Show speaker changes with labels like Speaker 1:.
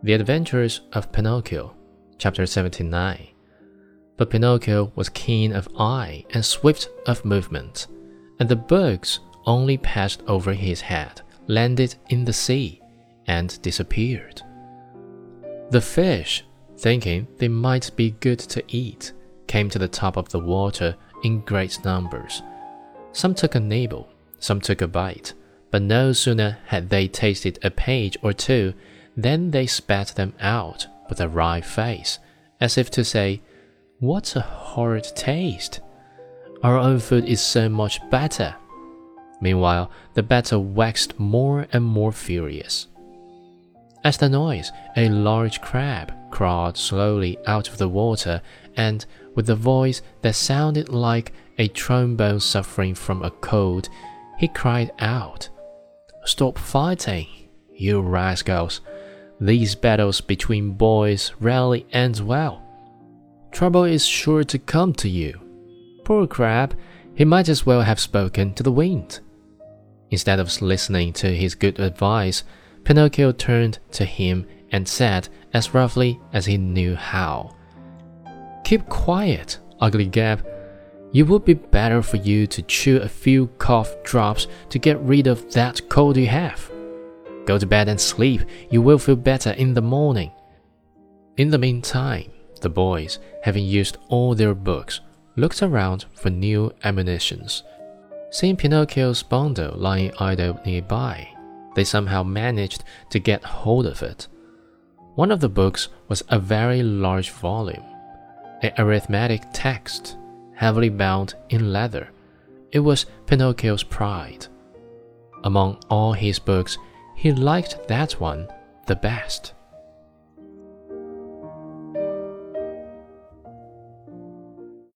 Speaker 1: The Adventures of Pinocchio, chapter 79. But Pinocchio was keen of eye and swift of movement, and the birds only passed over his head, landed in the sea, and disappeared. The fish, thinking they might be good to eat, came to the top of the water in great numbers. Some took a nibble, some took a bite, but no sooner had they tasted a page or two than they spat them out with a wry face, as if to say, What a horrid taste! Our own food is so much better. Meanwhile, the battle waxed more and more furious. At the noise, a large crab crawled slowly out of the water and, with a voice that sounded like a trombone suffering from a cold, he cried out, Stop fighting, you rascals! These battles between boys rarely end well. Trouble is sure to come to you. Poor crab, he might as well have spoken to the wind. Instead of listening to his good advice, Pinocchio turned to him and said as roughly as he knew how, Keep quiet, ugly Gab. It would be better for you to chew a few cough drops to get rid of that cold you have. Go to bed and sleep, you will feel better in the morning. In the meantime, the boys, having used all their books, looked around for new ammunitions. Seeing Pinocchio's bundle lying idle nearby, they somehow managed to get hold of it. One of the books was a very large volume, an arithmetic text, heavily bound in leather. It was Pinocchio's pride. Among all his books, he liked that one the best.